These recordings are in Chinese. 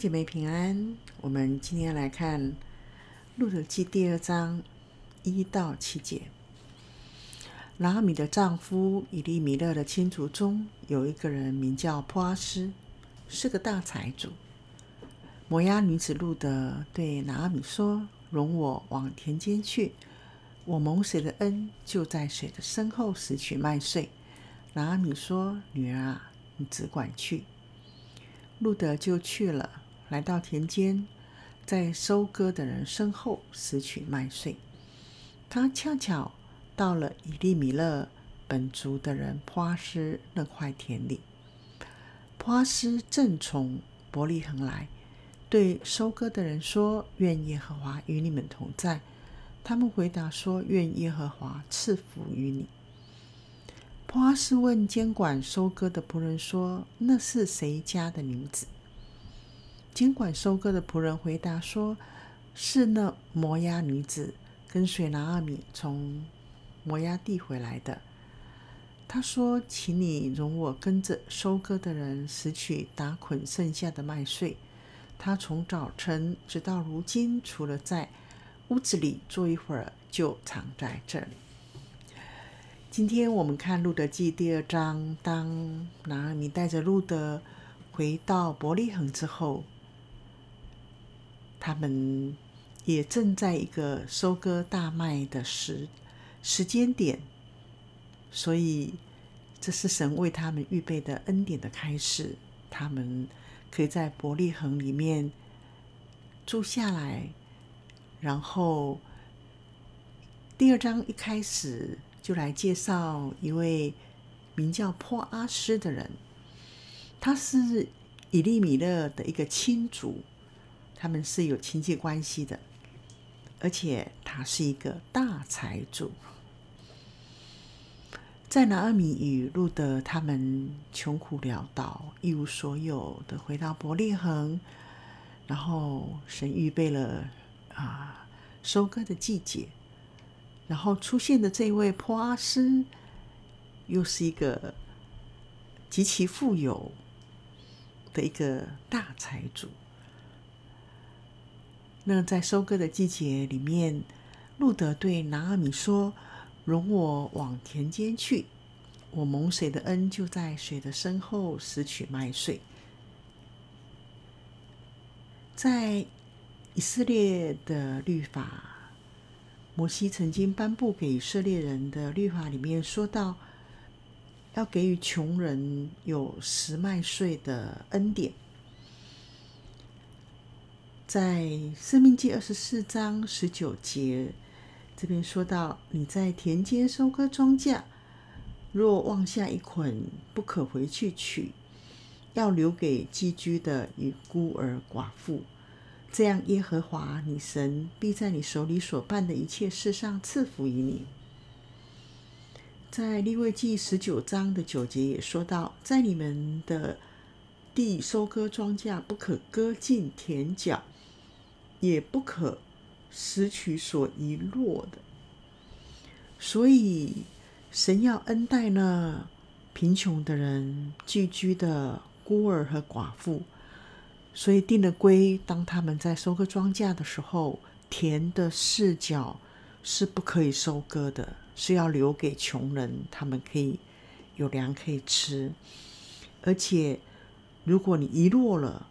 姐妹平安，我们今天来看《路得记》第二章一到七节。拿阿米的丈夫以利米勒的亲族中有一个人名叫波阿斯，是个大财主。摩押女子路得对拿阿米说：“容我往田间去，我蒙谁的恩，就在谁的身后拾取麦穗。”拿阿米说：“女儿啊，你只管去。”路得就去了，来到田间，在收割的人身后拾取麦穗。他恰巧到了以利米勒本族的人波阿斯那块田里。波阿斯正从伯利恒来，对收割的人说：“愿耶和华与你们同在。”他们回答说：“愿耶和华赐福于你。”波阿斯问监管收割的仆人说：“那是谁家的女子？”尽管收割的仆人回答说：“是那摩押女子，跟随拿阿米从摩押地回来的。”他说：“请你容我跟着收割的人拾取打捆剩下的麦穗。”他从早晨直到如今，除了在屋子里坐一会儿，就藏在这里。今天我们看《路德记》第二章，当拿阿米带着路德回到伯利恒之后，他们也正在一个收割大麦的时时间点，所以这是神为他们预备的恩典的开始。他们可以在伯利恒里面住下来，然后第二章一开始。就来介绍一位名叫波阿斯的人，他是以利米勒的一个亲族，他们是有亲戚关系的，而且他是一个大财主。在拿二米与路的他们穷苦潦倒、一无所有的回到伯利恒，然后神预备了啊收割的季节。然后出现的这位波阿斯，又是一个极其富有的一个大财主。那在收割的季节里面，路德对拿阿米说：“容我往田间去，我蒙谁的恩，就在谁的身后拾取麦穗。”在以色列的律法。摩西曾经颁布给以色列人的律法里面说到，要给予穷人有拾麦穗的恩典。在《生命记》二十四章十九节这边说到，你在田间收割庄稼，若忘下一捆，不可回去取，要留给寄居的与孤儿寡妇。这样，耶和华你神必在你手里所办的一切事上赐福于你。在立位记十九章的九节也说到，在你们的地收割庄稼，不可割尽田角，也不可拾取所遗落的。所以，神要恩待那贫穷的人、寄居的孤儿和寡妇。所以定了规，当他们在收割庄稼的时候，田的四角是不可以收割的，是要留给穷人，他们可以有粮可以吃。而且，如果你遗落了，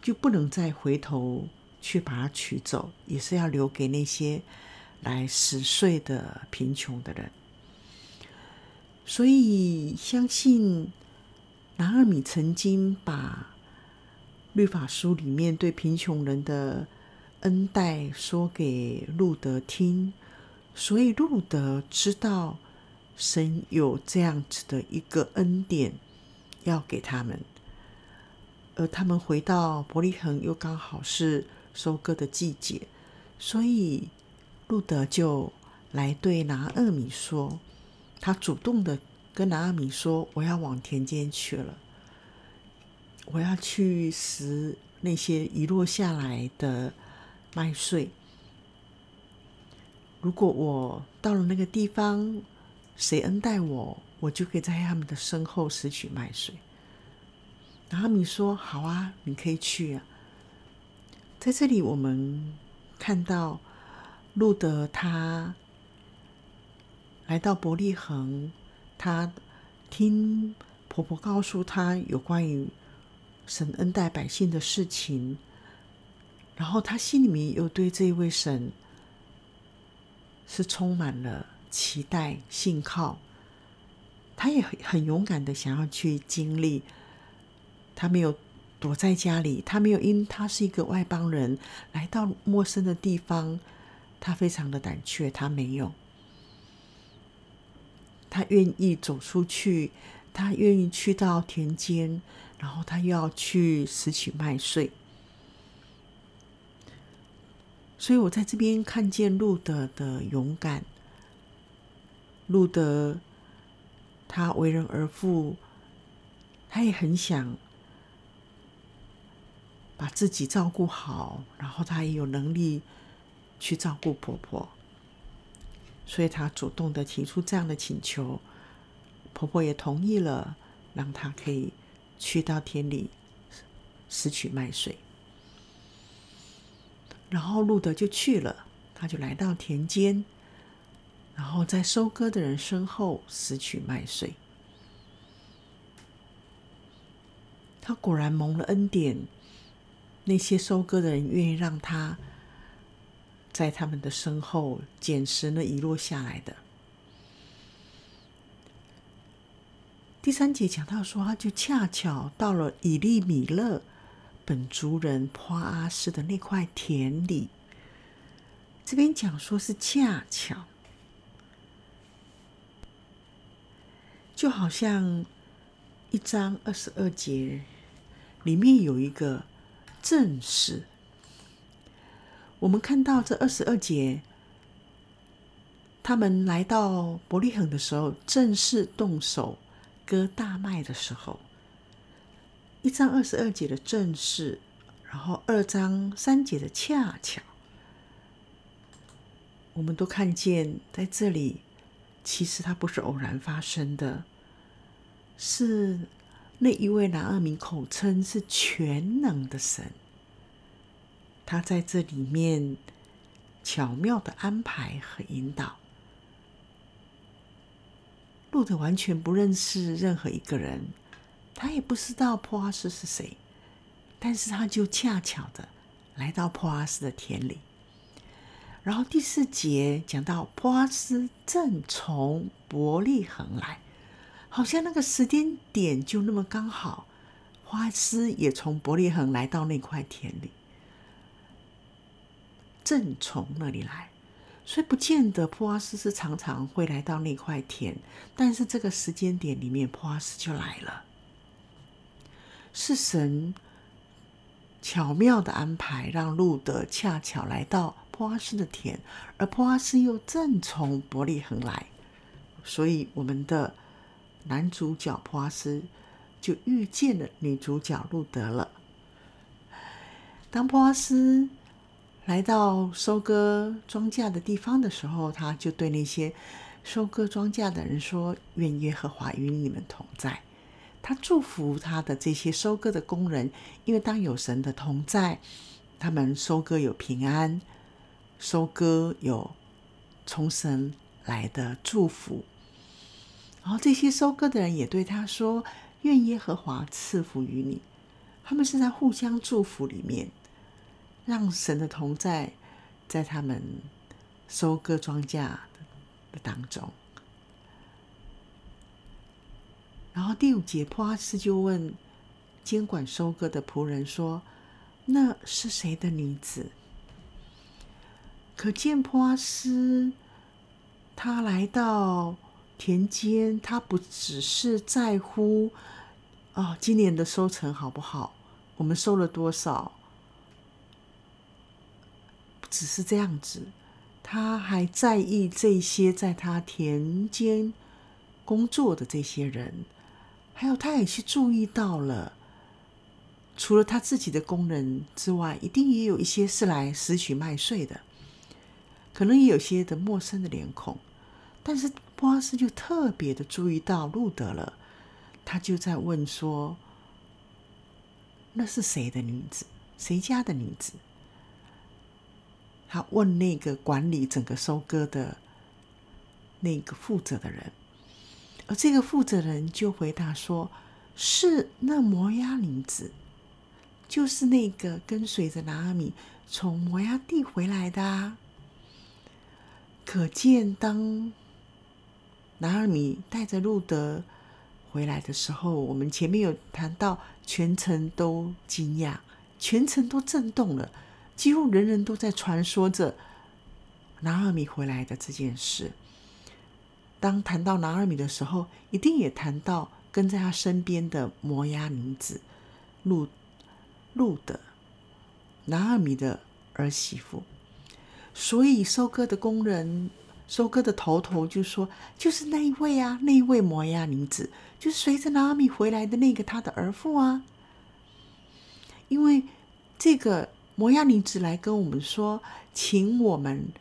就不能再回头去把它取走，也是要留给那些来拾穗的贫穷的人。所以，相信拿二米曾经把。律法书里面对贫穷人的恩待说给路德听，所以路德知道神有这样子的一个恩典要给他们，而他们回到伯利恒又刚好是收割的季节，所以路德就来对拿俄米说，他主动的跟拿俄米说：“我要往田间去了。”我要去拾那些遗落下来的麦穗。如果我到了那个地方，谁恩待我，我就可以在他们的身后拾取麦穗。拿俄米说：“好啊，你可以去啊。”在这里，我们看到路德他来到伯利恒，他听婆婆告诉他有关于神恩待百姓的事情，然后他心里面又对这一位神是充满了期待、信靠，他也很勇敢的想要去经历，他没有。躲在家里，他没有，因他是一个外邦人，来到陌生的地方，他非常的胆怯。他没有，他愿意走出去，他愿意去到田间，然后他又要去拾取麦穗。所以我在这边看见路德的勇敢，路德他为人而父，他也很想。把自己照顾好，然后她也有能力去照顾婆婆，所以她主动的提出这样的请求，婆婆也同意了，让她可以去到田里拾取麦穗。然后路德就去了，他就来到田间，然后在收割的人身后拾取麦穗。他果然蒙了恩典。那些收割的人愿意让他在他们的身后捡拾那遗落下来的。第三节讲到说，他就恰巧到了以利米勒本族人波阿斯的那块田里。这边讲说是恰巧，就好像一章二十二节里面有一个。正是，我们看到这二十二节，他们来到伯利恒的时候，正式动手割大麦的时候。一章二十二节的正是，然后二章三节的恰巧，我们都看见在这里，其实它不是偶然发生的，是。那一位拿二名口称是全能的神，他在这里面巧妙的安排和引导。路德完全不认识任何一个人，他也不知道波阿斯是谁，但是他就恰巧的来到波阿斯的田里。然后第四节讲到波阿斯正从伯利恒来。好像那个时间点就那么刚好，波阿斯也从伯利恒来到那块田里，正从那里来，所以不见得波阿斯是常常会来到那块田，但是这个时间点里面，波阿斯就来了，是神巧妙的安排，让路德恰巧来到波阿斯的田，而波阿斯又正从伯利恒来，所以我们的。男主角普阿斯就遇见了女主角路德了。当普阿斯来到收割庄稼的地方的时候，他就对那些收割庄稼的人说：“愿耶和华与你们同在。”他祝福他的这些收割的工人，因为当有神的同在，他们收割有平安，收割有从神来的祝福。然后这些收割的人也对他说：“愿耶和华赐福于你。”他们是在互相祝福里面，让神的同在在他们收割庄稼的当中。然后第五节，波阿斯就问监管收割的仆人说：“那是谁的女子？”可见波阿斯他来到。田间，他不只是在乎啊、哦，今年的收成好不好？我们收了多少？不只是这样子，他还在意这些在他田间工作的这些人，还有他也去注意到了，除了他自己的工人之外，一定也有一些是来拾取麦穗的，可能也有些的陌生的脸孔，但是。波阿斯就特别的注意到路德了，他就在问说：“那是谁的女子？谁家的女子？”他问那个管理整个收割的那个负责的人，而这个负责人就回答说：“是那摩押女子，就是那个跟随着拿阿米从摩押地回来的啊。”可见，当拿俄米带着路得回来的时候，我们前面有谈到，全城都惊讶，全城都震动了。几乎人人都在传说着拿俄米回来的这件事。当谈到拿俄米的时候，一定也谈到跟在他身边的摩押女子路路得，拿俄米的儿媳妇。所以收割的工人、收割的头头就说：“就是那一位啊，那一位摩亚女子，就是随着拿俄米回来的那个他的儿妇啊。”因为这个。摩亚女子来跟我们说，请我们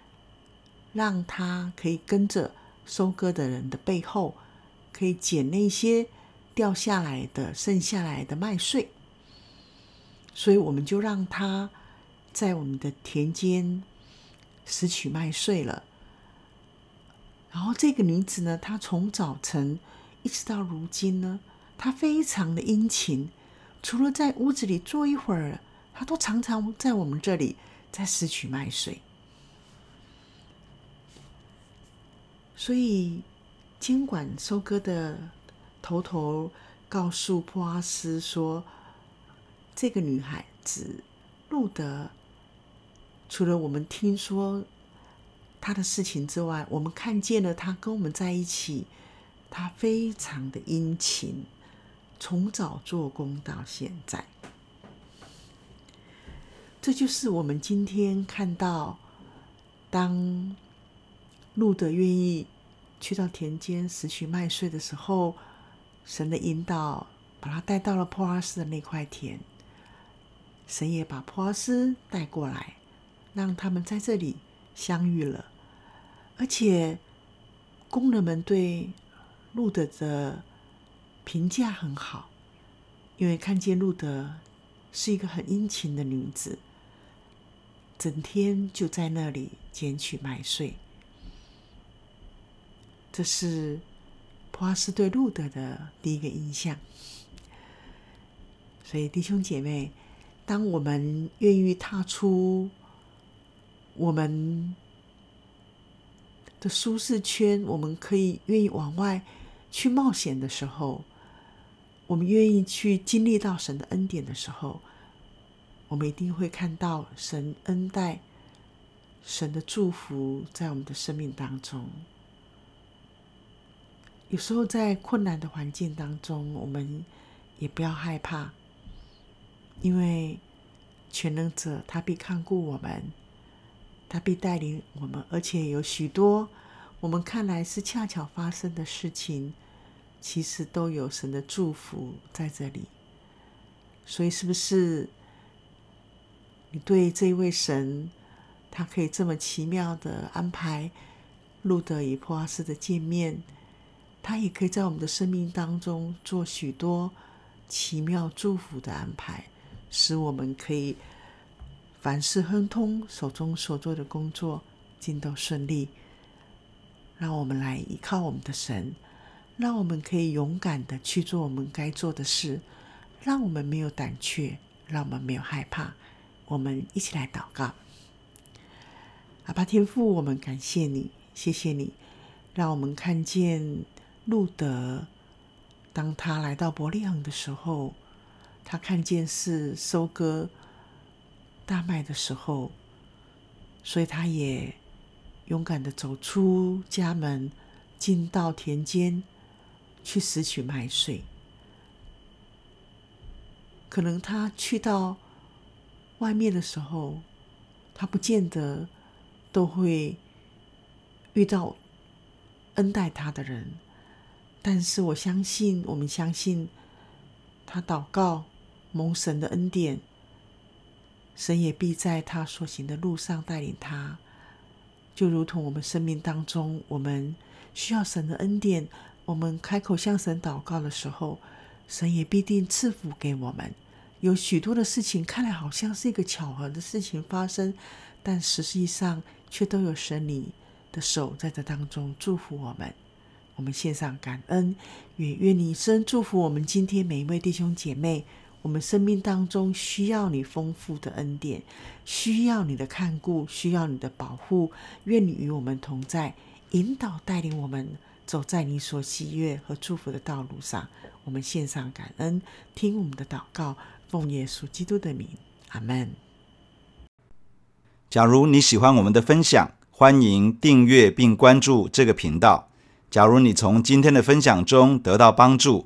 让他可以跟着收割的人的背后，可以捡那些掉下来的、剩下来的麦穗。所以我们就让他在我们的田间拾取麦穗了。然后这个女子呢，她从早晨一直到如今呢，她非常的殷勤，除了在屋子里坐一会儿。她都常常在我们这里在拾取麦穗，所以监管收割的头头告诉普阿斯说：“这个女孩子路得，除了我们听说他的事情之外，我们看见了他跟我们在一起，他非常的殷勤，从早做工到现在。”这就是我们今天看到，当路德愿意去到田间拾取麦穗的时候，神的引导把他带到了波阿斯的那块田。神也把波阿斯带过来，让他们在这里相遇了。而且工人们对路德的评价很好，因为看见路德是一个很殷勤的女子。整天就在那里捡取麦穗，这是普阿斯对路德的第一个印象。所以弟兄姐妹，当我们愿意踏出我们的舒适圈，我们可以愿意往外去冒险的时候，我们愿意去经历到神的恩典的时候。我们一定会看到神恩待、神的祝福在我们的生命当中。有时候在困难的环境当中，我们也不要害怕，因为全能者他必看顾我们，他必带领我们，而且有许多我们看来是恰巧发生的事情，其实都有神的祝福在这里。所以，是不是？你对这一位神，他可以这么奇妙的安排路德与普阿斯的见面，他也可以在我们的生命当中做许多奇妙祝福的安排，使我们可以凡事亨通，手中所做的工作尽都顺利。让我们来依靠我们的神，让我们可以勇敢的去做我们该做的事，让我们没有胆怯，让我们没有害怕。我们一起来祷告，阿爸天父，我们感谢你，谢谢你，让我们看见路德，当他来到伯利恒的时候，他看见是收割大麦的时候，所以他也勇敢的走出家门，进到田间去拾取麦穗。可能他去到。外面的时候，他不见得都会遇到恩待他的人，但是我相信，我们相信他祷告蒙神的恩典，神也必在他所行的路上带领他，就如同我们生命当中，我们需要神的恩典，我们开口向神祷告的时候，神也必定赐福给我们。有许多的事情看来好像是一个巧合的事情发生，但实际上却都有神你的手在这当中祝福我们。我们献上感恩，也愿你生祝福我们今天每一位弟兄姐妹。我们生命当中需要你丰富的恩典，需要你的看顾，需要你的保护。愿你与我们同在，引导带领我们走在你所喜悦和祝福的道路上。我们献上感恩，听我们的祷告，奉耶稣基督的名，阿门。假如你喜欢我们的分享，欢迎订阅并关注这个频道。假如你从今天的分享中得到帮助，